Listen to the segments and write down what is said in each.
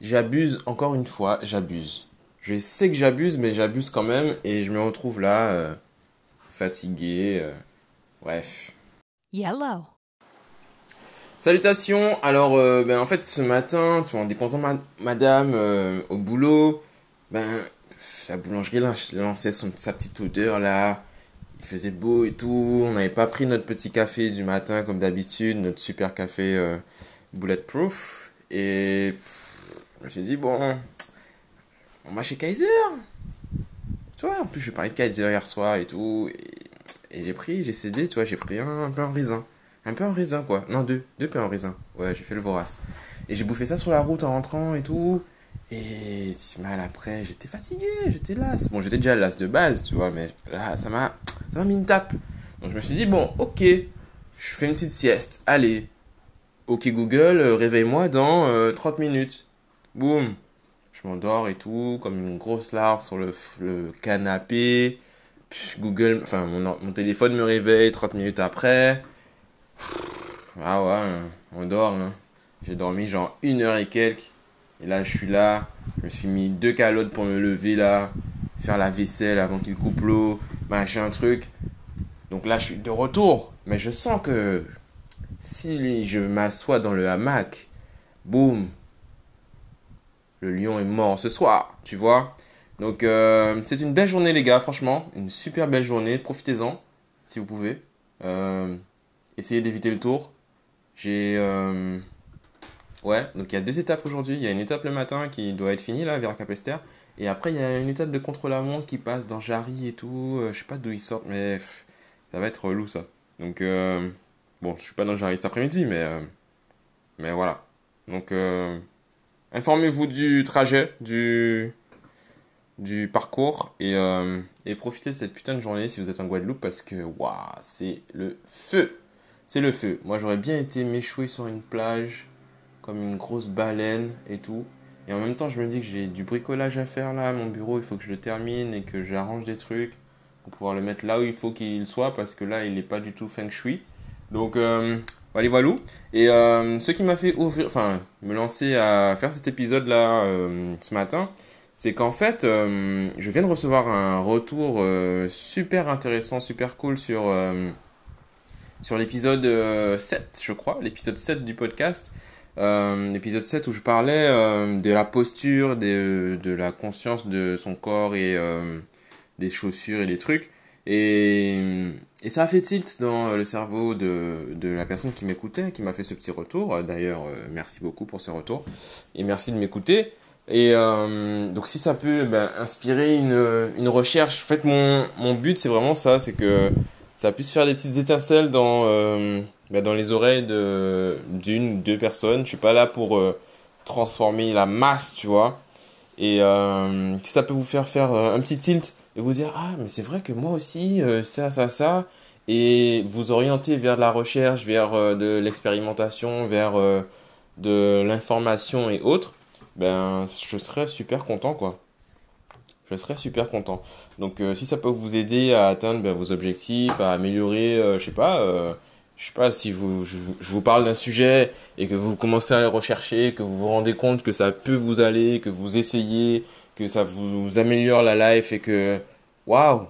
j'abuse encore une fois, j'abuse. Je sais que j'abuse, mais j'abuse quand même et je me retrouve là, euh, fatigué. euh, bref. Yellow. Salutations. Alors, euh, ben, en fait, ce matin, tu vois, en déposant ma- madame au boulot, ben, la boulangerie là, lançait son, sa petite odeur là. Il faisait beau et tout. On n'avait pas pris notre petit café du matin comme d'habitude, notre super café bulletproof. Et pff, je me suis dit, bon, on va chez Kaiser. Tu vois, en plus, je parlais de Kaiser hier soir et tout. Et, j'ai pris, j'ai cédé, tu vois, j'ai pris un, peu en raisin. Un peu en raisin, quoi. Non, deux. Deux pains en raisin. Ouais, j'ai fait le vorace. Et j'ai bouffé ça sur la route en rentrant et tout. Et mal après, j'étais fatigué, j'étais las. Bon, j'étais déjà las de base, tu vois, mais là, ça m'a, ça m'a mis une tape. Donc je me suis dit, bon, ok, je fais une petite sieste. Allez. Ok Google, euh, réveille-moi dans euh, 30 minutes. Boum. Je m'endors et tout, comme une grosse larve sur le, canapé. Google, enfin, mon téléphone me réveille 30 minutes après. Ah ouais, hein, on dort. hein. J'ai dormi genre une heure et quelques. Et là, je suis là. Je me suis mis deux calottes pour me lever là. Faire la vaisselle avant qu'il coupe l'eau. Machin, truc. Donc là, je suis de retour. Mais je sens que si je m'assois dans le hamac, boum, le lion est mort ce soir. Tu vois Donc, euh, c'est une belle journée, les gars, franchement. Une super belle journée. Profitez-en, si vous pouvez. Euh, essayez d'éviter le tour. J'ai. euh, Ouais, donc il y a deux étapes aujourd'hui. Il y a une étape le matin qui doit être finie là, vers Capester. Et après, il y a une étape de contre-la-montre qui passe dans Jarry et tout. Je sais pas d'où ils sortent, mais ça va être relou ça. Donc, bon, je suis pas dans Jarry cet après-midi, mais, mais voilà. Donc, informez-vous du trajet, du, parcours et, euh, et profitez de cette putain de journée si vous êtes en Guadeloupe parce que, waouh, c'est le feu. C'est le feu. Moi, j'aurais bien été m'échouer sur une plage comme une grosse baleine et tout. Et en même temps, je me dis que j'ai du bricolage à faire là, mon bureau, il faut que je le termine et que j'arrange des trucs pour pouvoir le mettre là où il faut qu'il soit parce que là, il n'est pas du tout feng shui. Donc, euh, voilà. Et euh, ce qui m'a fait ouvrir, enfin, me lancer à faire cet épisode là euh, ce matin, c'est qu'en fait, euh, je viens de recevoir un retour super intéressant, super cool sur, sur l'épisode euh, 7, je crois, l'épisode 7 du podcast. L'épisode 7 où je parlais de la posture, de, de la conscience de son corps et des chaussures et des trucs. Et, et ça a fait tilt dans le cerveau de, de la personne qui m'écoutait, qui m'a fait ce petit retour. D'ailleurs, euh, merci beaucoup pour ce retour. Et merci de m'écouter. Et euh, donc si ça peut ben, inspirer une, une recherche, en fait mon, mon but c'est vraiment ça, c'est que ça puisse faire des petites étincelles dans, euh, ben, dans les oreilles de d'une ou deux personnes. Je suis pas là pour euh, transformer la masse, tu vois. Et euh, que ça peut vous faire faire euh, un petit tilt et vous dire ah mais c'est vrai que moi aussi euh, ça ça ça et vous orienter vers la recherche, vers euh, de l'expérimentation, vers euh, de l'information et autres ben je serais super content quoi. Je serais super content. Donc si ça peut vous aider à atteindre ben, vos objectifs, à améliorer, je sais pas, je sais pas si vous, je vous parle d'un sujet et que vous commencez à le rechercher, que vous vous rendez compte que ça peut vous aller, que vous essayez, que ça vous améliore la life et que waouh,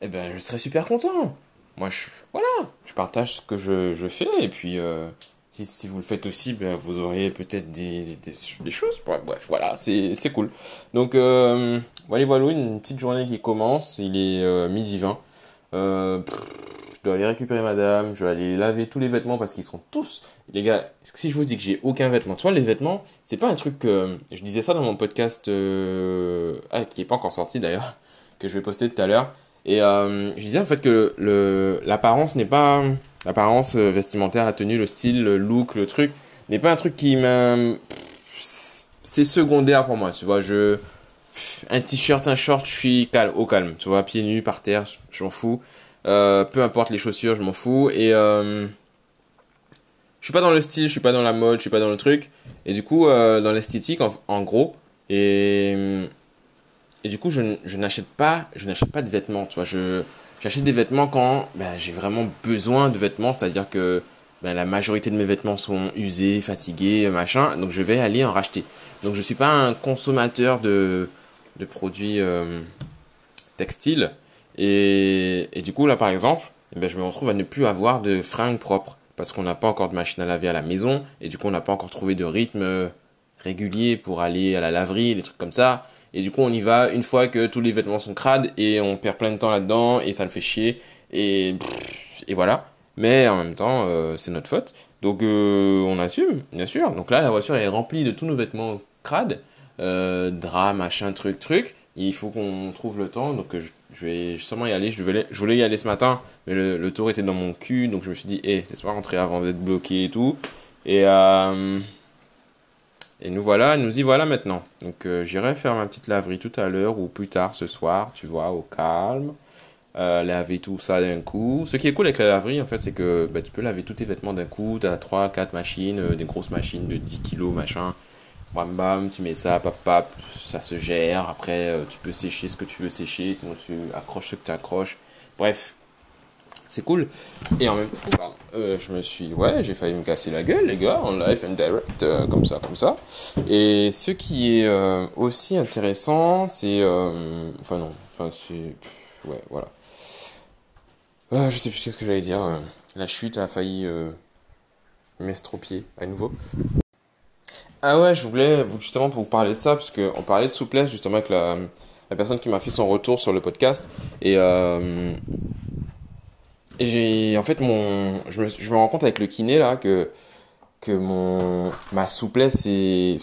eh ben je serais super content. Moi je voilà, je partage ce que je, fais et puis euh, si, vous le faites aussi, ben, vous aurez peut-être des, choses. Bref, voilà, c'est cool. Donc, euh, voilà, une petite journée qui commence. Il est euh, midi 20. Euh, je dois aller récupérer madame. Je dois aller laver tous les vêtements parce qu'ils sont tous. Les gars, si je vous dis que j'ai aucun vêtement, tu vois, les vêtements, c'est pas un truc que. Je disais ça dans mon podcast, euh, ah, qui est pas encore sorti d'ailleurs, que je vais poster tout à l'heure. Et euh, je disais en fait que le l'apparence n'est pas l'apparence euh, vestimentaire, la tenue, le style, le look, le truc n'est pas un truc qui m'a c'est secondaire pour moi, tu vois, je un t-shirt, un short, je suis calme, au calme, tu vois, pieds nus par terre, je, m'en fous. Peu importe les chaussures, je m'en fous et je suis pas dans le style, je suis pas dans la mode, je suis pas dans le truc et du coup euh, dans l'esthétique en, gros et et du coup, je, je n'achète pas, je n'achète pas de vêtements, tu. Je, j'achète des vêtements quand ben, j'ai vraiment besoin de vêtements, c'est-à-dire que ben, la majorité de mes vêtements sont usés, fatigués, machin, donc je vais aller en racheter. Donc je suis pas un consommateur de, de produits euh, textiles. Et, et, du coup, là par exemple, eh ben, je me retrouve à ne plus avoir de fringues propres. Parce qu'on n'a pas encore de machine à laver à la maison. Et du coup, on n'a pas encore trouvé de rythme régulier pour aller à la laverie, des trucs comme ça. Et du coup, on y va une fois que tous les vêtements sont crades et on perd plein de temps là-dedans et ça le fait chier. Et, et voilà. Mais en même temps, euh, c'est notre faute. Donc euh, on assume, bien sûr. Donc là, la voiture est remplie de tous nos vêtements crades, euh, draps, machin, truc, truc. il faut qu'on trouve le temps. Donc vais sûrement y aller. Je, voulais, je y aller ce matin, mais le, tour était dans mon cul. Donc je me suis dit, hé, laisse-moi rentrer avant d'être bloqué et tout. Et, euh, et nous voilà, nous y voilà maintenant. Donc j'irai faire ma petite laverie tout à l'heure ou plus tard ce soir, tu vois, au calme euh, laver tout ça d'un coup. Ce qui est cool avec la laverie, en fait, c'est que bah, tu peux laver tous tes vêtements d'un coup. Tu as 3, 4 machines, euh, des grosses machines de 10 kilos, machin. Bam bam, tu mets ça, pap pap, ça se gère. Après, euh, tu peux sécher ce que tu veux sécher, sinon tu accroches ce que tu accroches. Bref, c'est cool. Et en même temps, euh, je me suis, ouais, j'ai failli me casser la gueule, les gars, en live and direct, comme ça, comme ça. Et ce qui est aussi intéressant, c'est, enfin non, enfin c'est, ouais, voilà. Euh, je sais plus ce que j'allais dire. Euh, la chute a failli euh, m'estropier à nouveau. Ah ouais, je voulais justement vous parler de ça, parce qu'on parlait de souplesse justement avec la, la personne qui m'a fait son retour sur le podcast. Et, euh, et j'ai, en fait, mon, je me, je me rends compte avec le kiné là que, que mon, ma souplesse est,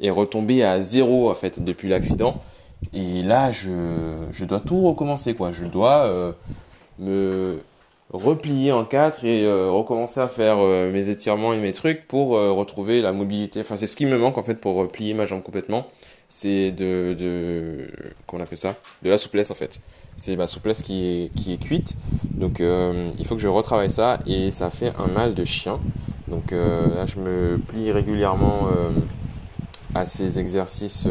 est retombée à zéro en fait depuis l'accident. Et là, je, je dois tout recommencer quoi. Je dois euh, me replier en quatre et euh, recommencer à faire euh, mes étirements et mes trucs pour euh, retrouver la mobilité. Enfin, c'est ce qui me manque en fait pour replier ma jambe complètement. C'est de, de, comment on appelle ça? De la souplesse en fait. C'est ma souplesse qui est, qui est cuite. Donc, il faut que je retravaille ça et ça fait un mal de chien. Donc là, je me plie régulièrement à ces exercices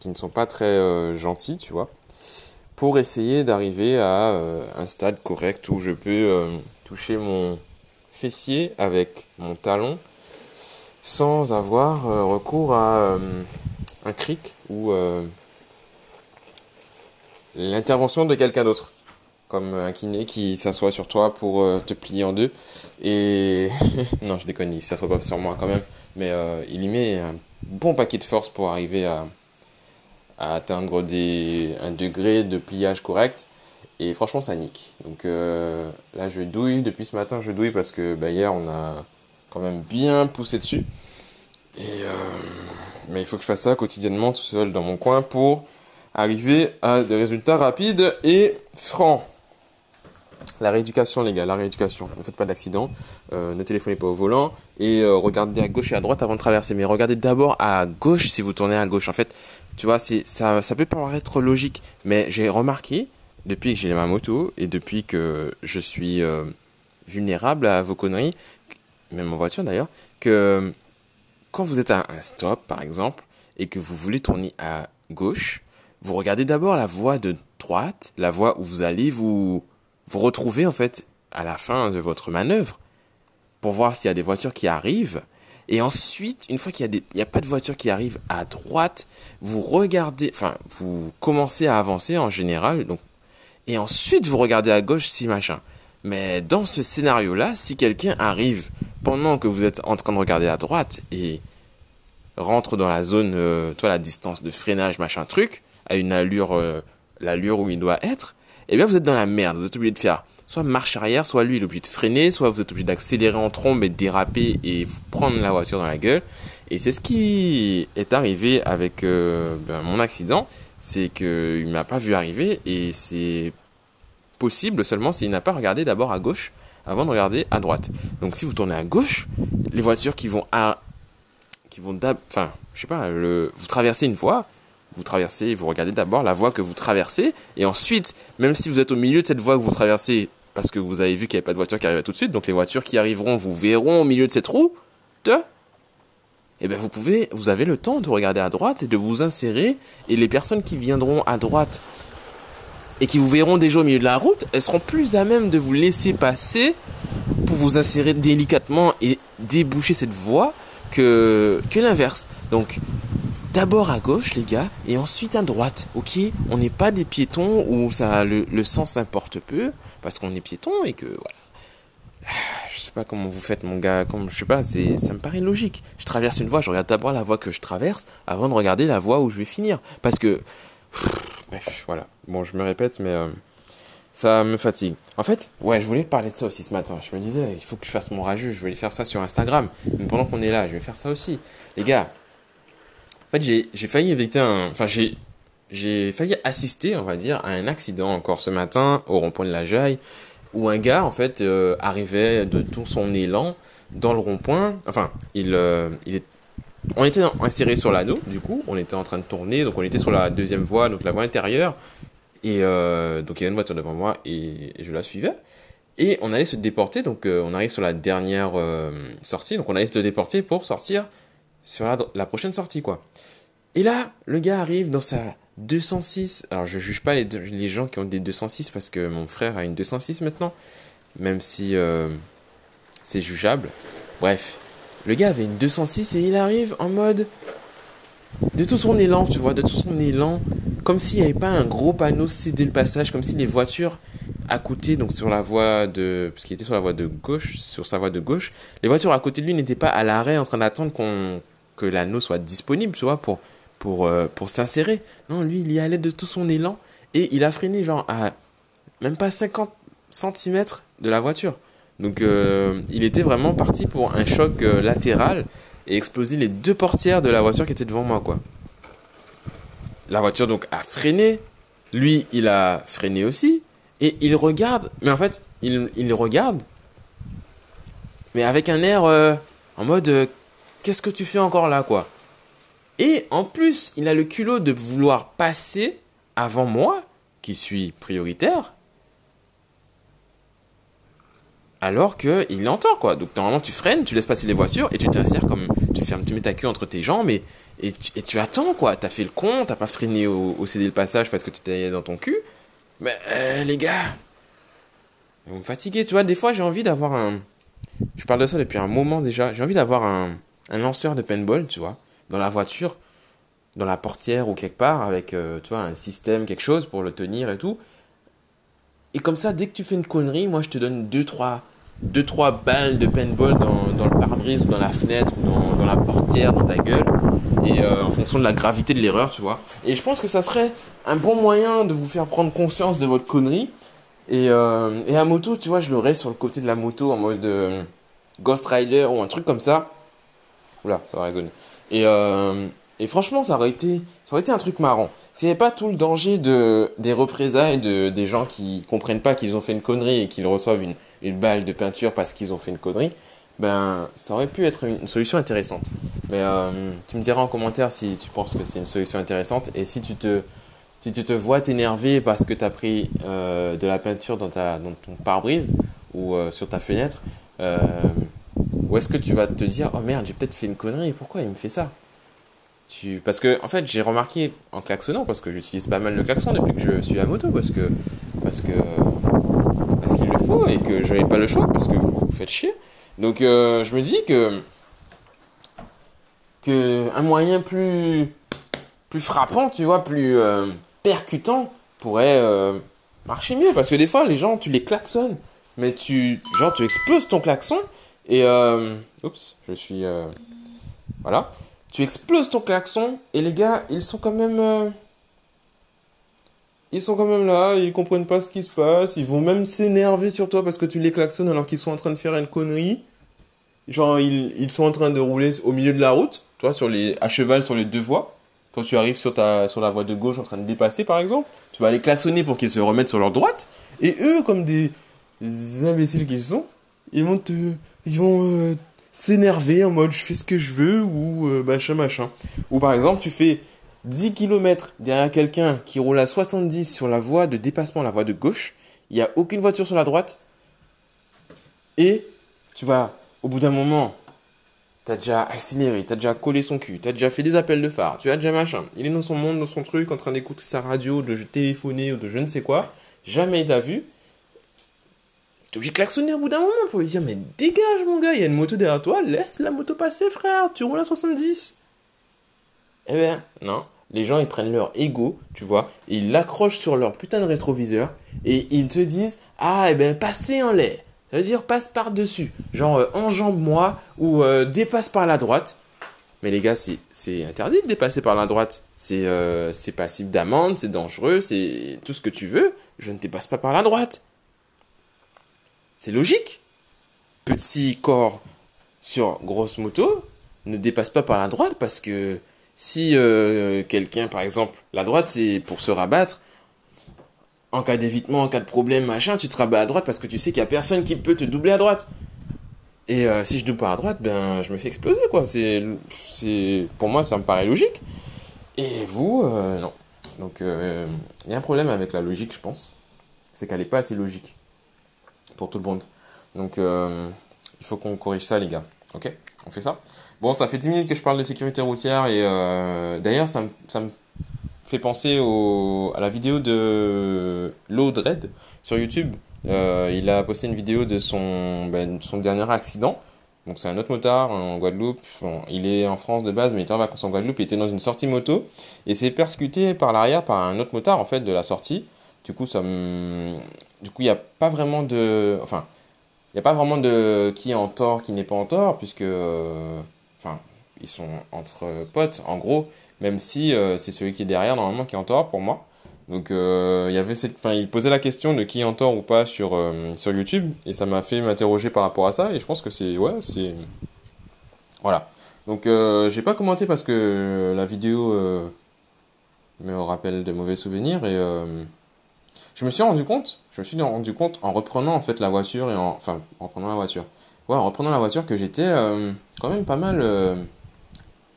qui ne sont pas très gentils, tu vois pour essayer d'arriver à euh, un stade correct où je peux euh, toucher mon fessier avec mon talon sans avoir euh, recours à un cric ou l'intervention de quelqu'un d'autre. Comme un kiné qui s'assoit sur toi pour te plier en deux et non je déconne il s'assoit pas sur moi quand même mais il y met un bon paquet de force pour arriver à à atteindre des, un degré de pliage correct. Et franchement, ça nique. Donc euh, là, je douille. Depuis ce matin, je douille parce que bah, hier, on a quand même bien poussé dessus. Et, euh, mais il faut que je fasse ça quotidiennement tout seul dans mon coin pour arriver à des résultats rapides et francs. La rééducation, les gars, la rééducation. Ne faites pas d'accident, euh, ne téléphonez pas au volant et regardez à gauche et à droite avant de traverser. Mais regardez d'abord à gauche si vous tournez à gauche. En fait, tu vois, c'est ça, ça peut paraître logique, mais j'ai remarqué depuis que j'ai ma moto et depuis que je suis euh, vulnérable à vos conneries, même en voiture d'ailleurs, que quand vous êtes à un stop par exemple et que vous voulez tourner à gauche, vous regardez d'abord la voie de droite, la voie où vous allez vous vous retrouver en fait à la fin de votre manœuvre pour voir s'il y a des voitures qui arrivent et ensuite, une fois qu'il n'y a, a pas de voiture qui arrive à droite, vous regardez, enfin, vous commencez à avancer en général, donc, et ensuite vous regardez à gauche si machin. Mais dans ce scénario-là, si quelqu'un arrive pendant que vous êtes en train de regarder à droite et rentre dans la zone, euh, toi, la distance de freinage, machin truc, à une allure, euh, l'allure où il doit être, eh bien vous êtes dans la merde. Vous êtes obligé de faire soit marche arrière, soit lui il est obligé de freiner, soit vous êtes obligé d'accélérer en trombe et de déraper et vous prendre la voiture dans la gueule. Et c'est ce qui est arrivé avec euh, ben, mon accident, c'est qu'il m'a pas vu arriver et c'est possible seulement s'il n'a pas regardé d'abord à gauche avant de regarder à droite. Donc si vous tournez à gauche, les voitures qui vont qui vont enfin, je sais pas, le, vous traversez une voie, vous traversez, vous regardez d'abord la voie que vous traversez, et ensuite, même si vous êtes au milieu de cette voie que vous traversez, parce que vous avez vu qu'il n'y avait pas de voiture qui arrivait tout de suite, donc les voitures qui arriveront vous verront au milieu de cette route, et eh bien vous pouvez, vous avez le temps de regarder à droite et de vous insérer, et les personnes qui viendront à droite et qui vous verront déjà au milieu de la route, elles seront plus à même de vous laisser passer pour vous insérer délicatement et déboucher cette voie que, que l'inverse. Donc, d'abord à gauche, les gars, et ensuite à droite. Ok On n'est pas des piétons où ça, le, sens importe peu, parce qu'on est piéton et que voilà. Je sais pas comment vous faites, mon gars. Comme je sais pas, c'est, ça me paraît logique. Je traverse une voie, je regarde d'abord la voie que je traverse avant de regarder la voie où je vais finir. Parce que, bref, voilà. Bon, je me répète, mais euh, ça me fatigue. En fait, ouais, je voulais parler de ça aussi ce matin. Je me disais, il faut que je fasse mon rageux. Je vais faire ça sur Instagram. Mais pendant qu'on est là, je vais faire ça aussi. Les gars, fait, j'ai failli éviter un. Enfin, j'ai. J'ai failli assister, on va dire, à un accident encore ce matin au rond-point de la Jaille, où un gars, en fait, euh, arrivait de tout son élan dans le rond-point. Enfin, il, euh, on était inséré sur l'anneau, du coup, on était en train de tourner, donc on était sur la deuxième voie, donc la voie intérieure, et euh, donc il y avait une voiture devant moi et, je la suivais. Et on allait se déporter, donc on arrive sur la dernière sortie, donc on allait se déporter pour sortir sur la, prochaine sortie, quoi. Et là, le gars arrive dans sa 206. Alors, je juge pas les, les, gens qui ont des 206 parce que mon frère a une 206 maintenant, même si euh, c'est jugeable. Bref, le gars avait une 206 et il arrive en mode de tout son élan, tu vois, de tout son élan, comme s'il n'y avait pas un gros panneau cédé le passage, comme si les voitures à côté, donc sur la voie de, parce qu'il était sur la voie de gauche, sur sa voie de gauche, les voitures à côté de lui n'étaient pas à l'arrêt en train d'attendre qu'on que l'anneau soit disponible, tu vois, pour, pour, euh, pour s'insérer. Non, lui, il y allait de tout son élan et il a freiné, genre, à même pas 50 cm de la voiture. Donc, euh, il était vraiment parti pour un choc euh, latéral et exploser les deux portières de la voiture qui était devant moi, quoi. La voiture, donc, a freiné. Lui, il a freiné aussi. Et il regarde, mais en fait, il, il regarde, mais avec un air en mode qu'est-ce que tu fais encore là, quoi? Et en plus, il a le culot de vouloir passer avant moi, qui suis prioritaire, alors qu'il entend, quoi. Donc, normalement, tu freines, tu laisses passer les voitures et tu t'insères comme. Tu fermes, tu mets ta queue entre tes jambes et, et, tu, attends, quoi. T'as fait le con, t'as pas freiné au, au le passage parce que tu étais dans ton cul. Mais, euh, les gars, vous me fatiguez, tu vois. Des fois, j'ai envie d'avoir un. Je parle de ça depuis un moment déjà. J'ai envie d'avoir un un lanceur de paintball, tu vois, dans la voiture, dans la portière ou quelque part, avec, euh, tu vois, un système, quelque chose pour le tenir et tout. Et comme ça, dès que tu fais une connerie, moi, je te donne 2-3 deux, trois balles de paintball dans, dans le pare-brise ou dans la fenêtre ou dans, dans, la portière, dans ta gueule. Et euh, en fonction de la gravité de l'erreur, tu vois. Et je pense que ça serait un bon moyen de vous faire prendre conscience de votre connerie. Et, euh, et à moto, tu vois, je l'aurais sur le côté de la moto en mode Ghost Rider ou un truc comme ça. Oula, ça va résonner. Et, euh, et franchement, ça aurait été, ça aurait été un truc marrant. Avait pas tout le danger de, des représailles de, des gens qui comprennent pas qu'ils ont fait une connerie et qu'ils reçoivent une, une balle de peinture parce qu'ils ont fait une connerie, ben, ça aurait pu être une, solution intéressante. Mais euh, tu me diras en commentaire si tu penses que c'est une solution intéressante et si tu te, si tu te vois t'énerver parce que tu as pris euh, de la peinture dans, ta, dans ton pare-brise ou sur ta fenêtre, ou est-ce que tu vas te dire, oh merde, j'ai peut-être fait une connerie, pourquoi il me fait ça? Parce que, en fait, j'ai remarqué en klaxonnant, parce que j'utilise pas mal le klaxon depuis que je suis à moto, parce que. Parce que. Parce qu'il le faut et que je n'ai pas le choix, parce que vous, vous faites chier. Donc, euh, je me dis que. Que un moyen plus. Plus frappant, tu vois, plus euh, percutant pourrait euh, marcher mieux. Parce que des fois, les gens, tu les klaxonnes, mais tu. Genre, tu exploses ton klaxon et euh, oups, je suis euh, voilà. Tu exploses ton klaxon et les gars, ils sont quand même euh, ils sont quand même là, ils comprennent pas ce qui se passe, ils vont même s'énerver sur toi parce que tu les klaxonnes alors qu'ils sont en train de faire une connerie. Genre ils, sont en train de rouler au milieu de la route, toi sur les à cheval sur les deux voies. Quand tu arrives sur ta sur la voie de gauche en train de dépasser par exemple, tu vas les klaxonner pour qu'ils se remettent sur leur droite et eux comme des imbéciles qu'ils sont, ils vont te ils vont euh, s'énerver en mode je fais ce que je veux ou euh, machin machin. Ou par exemple, tu fais 10 km derrière quelqu'un qui roule à 70 sur la voie de dépassement, la voie de gauche, il n'y a aucune voiture sur la droite, et tu vas, au bout d'un moment, tu as déjà accéléré, tu as déjà collé son cul, tu as déjà fait des appels de phare, tu as déjà machin, il est dans son monde, dans son truc, en train d'écouter sa radio, de téléphoner ou de je ne sais quoi, jamais il t'a vu, T'es obligé de klaxonner au bout d'un moment pour lui dire Mais dégage, mon gars, il y a une moto derrière toi, laisse la moto passer, frère, tu roules à 70. Eh ben, non. Les gens, ils prennent leur ego, tu vois, ils l'accrochent sur leur putain de rétroviseur, et ils te disent Ah, eh ben, passez en l'air. Ça veut dire passe par-dessus. Genre, euh, enjambe-moi ou euh, dépasse par la droite. Mais les gars, c'est interdit de dépasser par la droite. C'est euh, passible d'amende, c'est dangereux, c'est tout ce que tu veux. Je ne dépasse pas par la droite. C'est logique. Petit corps sur grosse moto ne dépasse pas par la droite parce que si euh, quelqu'un, par exemple, la droite c'est pour se rabattre, en cas d'évitement, en cas de problème, machin, tu te rabats à droite parce que tu sais qu'il n'y a personne qui peut te doubler à droite. Et euh, si je double par la droite, ben je me fais exploser quoi. C'est, pour moi ça me paraît logique. Et vous, euh, non. Donc il y a un problème avec la logique, je pense. C'est qu'elle n'est pas assez logique pour tout le monde. Donc, euh, il faut qu'on corrige ça, les gars. Ok? On fait ça? Bon, ça fait 10 minutes que je parle de sécurité routière et euh, d'ailleurs, ça, ça, me fait penser au, à la vidéo de Low Dread sur YouTube. Euh, il a posté une vidéo de son, ben, son dernier accident. Donc c'est un autre motard en Guadeloupe. il est en France de base, mais il était en vacances en Guadeloupe. Il était dans une sortie moto et s'est percuté par l'arrière par un autre motard en fait de la sortie. Du coup, ça du coup, il n'y a pas vraiment de, enfin, il n'y a pas vraiment de qui est en tort, qui n'est pas en tort, puisque, euh, enfin, ils sont entre potes, en gros, même si euh, c'est celui qui est derrière normalement qui est en tort pour moi. Donc, euh, il y avait cette, enfin, il posait la question de qui est en tort ou pas sur sur YouTube, et ça m'a fait m'interroger par rapport à ça, et je pense que c'est, ouais, c'est, voilà. Donc, j'ai pas commenté parce que la vidéo me rappelle de mauvais souvenirs et je me suis rendu compte, je me suis rendu compte en reprenant en fait la voiture et en, enfin, en reprenant la voiture. Ouais, en reprenant la voiture que j'étais euh, quand même pas mal euh,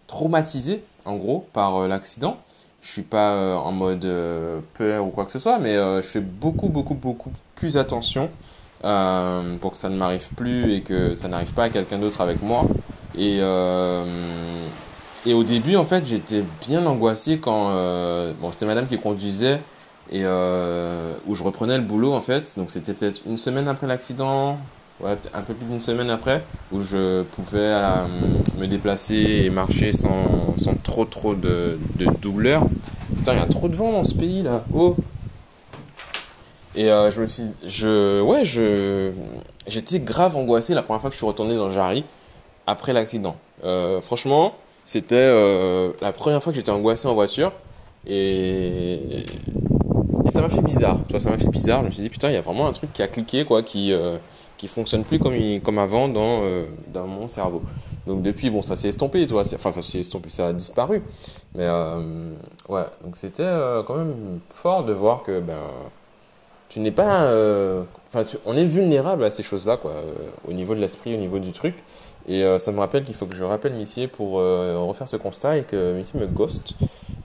traumatisé en gros par euh, l'accident. Je suis pas en mode peur ou quoi que ce soit, mais je fais beaucoup beaucoup beaucoup plus attention pour que ça ne m'arrive plus et que ça n'arrive pas à quelqu'un d'autre avec moi. Et et au début en fait j'étais bien angoissé quand bon c'était madame qui conduisait et euh, où je reprenais le boulot en fait. Donc c'était peut-être une semaine après l'accident, ouais, un peu plus d'une semaine après, où je pouvais euh, me déplacer et marcher sans, sans trop trop de, de. Putain, il y a trop de vent dans ce pays là. Oh. Et euh, je me suis, je, ouais, je, j'étais grave angoissé la première fois que je suis retourné dans Jarry après l'accident. Franchement, c'était la première fois que j'étais angoissé en voiture et ça m'a fait bizarre, tu vois, ça m'a fait bizarre. Je me suis dit, putain, il y a vraiment un truc qui a cliqué, quoi, qui, euh, qui fonctionne plus comme, comme avant dans, euh, dans mon cerveau. Donc depuis, bon, ça s'est estompé, tu enfin, ça s'est estompé, ça a disparu. Mais, euh, ouais, donc c'était euh, quand même fort de voir que, ben, tu n'es pas, enfin, on est vulnérable à ces choses-là, quoi, au niveau de l'esprit, au niveau du truc. Et ça me rappelle qu'il faut que je rappelle Missier pour refaire ce constat et que Missier me ghost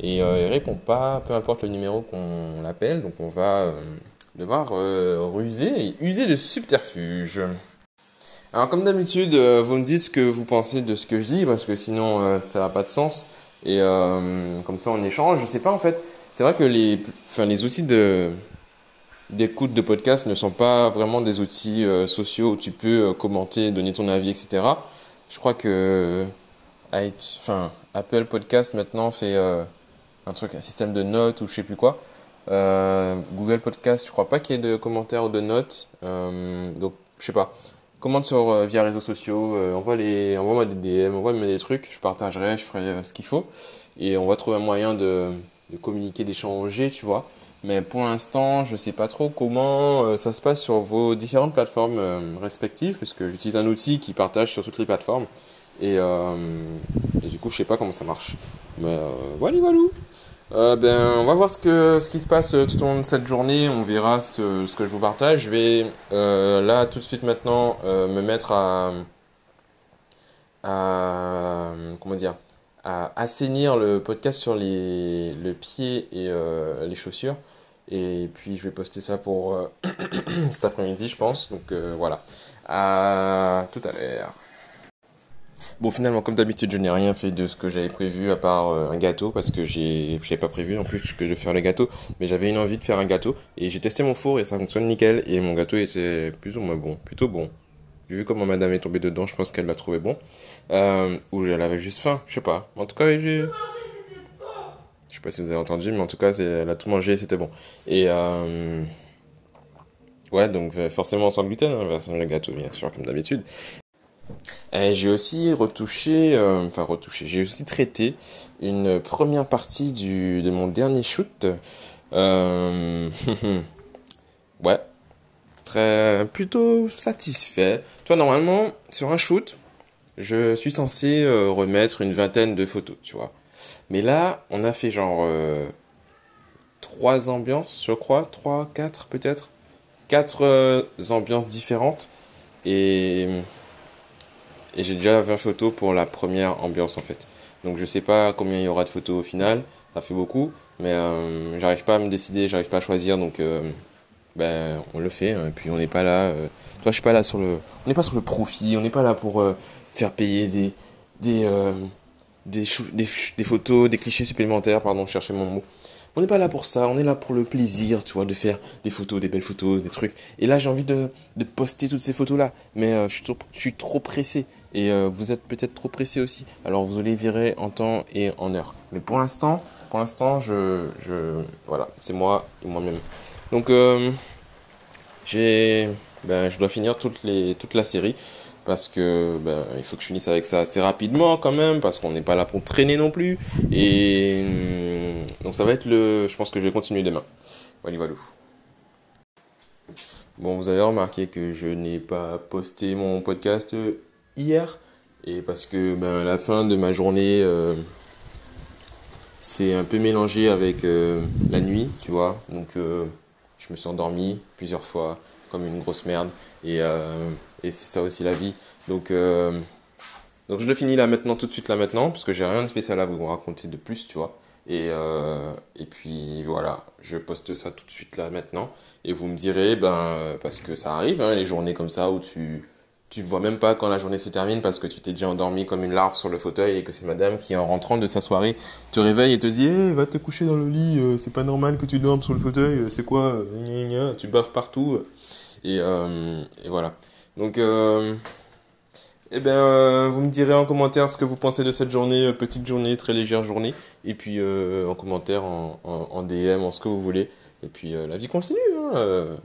et euh, il répond pas, peu importe le numéro qu'on l'appelle, donc on va euh, devoir euh, ruser et user de subterfuge. Alors comme d'habitude, vous me dites ce que vous pensez de ce que je dis, parce que sinon ça n'a pas de sens, et comme ça on échange. Je sais pas en fait, c'est vrai que les, enfin, les outils de d'écoute de podcast ne sont pas vraiment des outils sociaux où tu peux commenter, donner ton avis, etc. Je crois que enfin, Apple Podcast maintenant fait un truc, un système de notes ou je sais plus quoi. Euh, Google Podcast, je crois pas qu'il y ait de commentaires ou de notes. Euh, donc, je sais pas. Commente sur euh, via réseaux sociaux, envoie les, envoie-moi des DM, envoie-moi des trucs, je partagerai, je ferai ce qu'il faut, et on va trouver un moyen de, de communiquer, d'échanger, tu vois. Mais pour l'instant, je sais pas trop comment ça se passe sur vos différentes plateformes respectives, puisque j'utilise un outil qui partage sur toutes les plateformes. Et, et, du coup, je sais pas comment ça marche. Mais voilà, voilà. Euh, ben, on va voir ce, que, ce qui se passe euh, tout au long de cette journée. On verra ce que, ce que je vous partage. Je vais euh, là tout de suite maintenant me mettre à, à comment dire à assainir le podcast sur les, le pied et les chaussures. Et puis je vais poster ça pour cet après-midi, je pense. Donc voilà. À tout à l'heure. Bon, finalement, comme d'habitude, je n'ai rien fait de ce que j'avais prévu à part euh, un gâteau parce que j'ai, j'avais pas prévu en plus que je vais faire le gâteau, mais j'avais une envie de faire un gâteau et j'ai testé mon four et ça fonctionne nickel et mon gâteau c'est plus ou moins bon, plutôt bon. J'ai vu comment madame est tombée dedans, je pense qu'elle l'a trouvé bon. Euh, ou elle avait juste faim, je sais pas. En tout cas, j'ai. Je sais pas si vous avez entendu, mais en tout cas, elle a tout mangé, c'était bon. Et euh... ouais, donc forcément sans gluten, hein, version le gâteau, bien sûr, comme d'habitude. J'ai aussi retouché, euh, enfin retouché, j'ai aussi traité une première partie du, de mon dernier shoot. Euh, ouais, très plutôt satisfait. Toi, normalement, sur un shoot, je suis censé euh, remettre une vingtaine de photos, tu vois. Mais là, on a fait genre trois ambiances, je crois, trois, quatre peut-être, quatre ambiances différentes et et j'ai déjà 20 photos pour la première ambiance en fait. Donc je sais pas combien il y aura de photos au final, ça fait beaucoup, mais euh, j'arrive pas à me décider, j'arrive pas à choisir, donc euh, ben on le fait. Hein, et puis on n'est pas là, euh, toi je suis pas là sur le, on n'est pas sur le profit, on n'est pas là pour faire payer des des, des, des des photos, des clichés supplémentaires, pardon, chercher mon mot. On n'est pas là pour ça, on est là pour le plaisir, tu vois, de faire des photos, des belles photos, des trucs. Et là, j'ai envie de, de poster toutes ces photos-là, mais je, suis trop, je suis trop pressé et euh, vous êtes peut-être trop pressé aussi. Alors vous allez virer en temps et en heure. Mais pour l'instant, pour l'instant, je, je, voilà, c'est moi et moi-même. Donc euh, j'ai, ben, je dois finir les, toute la série parce que ben, il faut que je finisse avec ça assez rapidement quand même parce qu'on n'est pas là pour traîner non plus et hum, donc ça va être le, je pense que je vais continuer demain. Voilà, voilà. Bon, vous avez remarqué que je n'ai pas posté mon podcast hier. Et parce que ben, la fin de ma journée euh, c'est un peu mélangé avec euh, la nuit, tu vois. Donc euh, je me suis endormi plusieurs fois comme une grosse merde. Et, et c'est ça aussi la vie. Donc, donc je le finis là maintenant, tout de suite là maintenant, parce que j'ai rien de spécial à vous raconter de plus, tu vois. Et, et puis voilà, je poste ça tout de suite là maintenant. Et vous me direz, ben, parce que ça arrive, hein, les journées comme ça où tu tu vois même pas quand la journée se termine parce que tu t'es déjà endormi comme une larve sur le fauteuil et que c'est madame qui en rentrant de sa soirée te réveille et te dit hey, va te coucher dans le lit euh, c'est pas normal que tu dormes sur le fauteuil euh, c'est quoi euh, tu baffes partout et, et voilà donc eh bien vous me direz en commentaire ce que vous pensez de cette journée petite journée très légère journée. Et puis en commentaire en, DM en ce que vous voulez. Et puis la vie continue hein,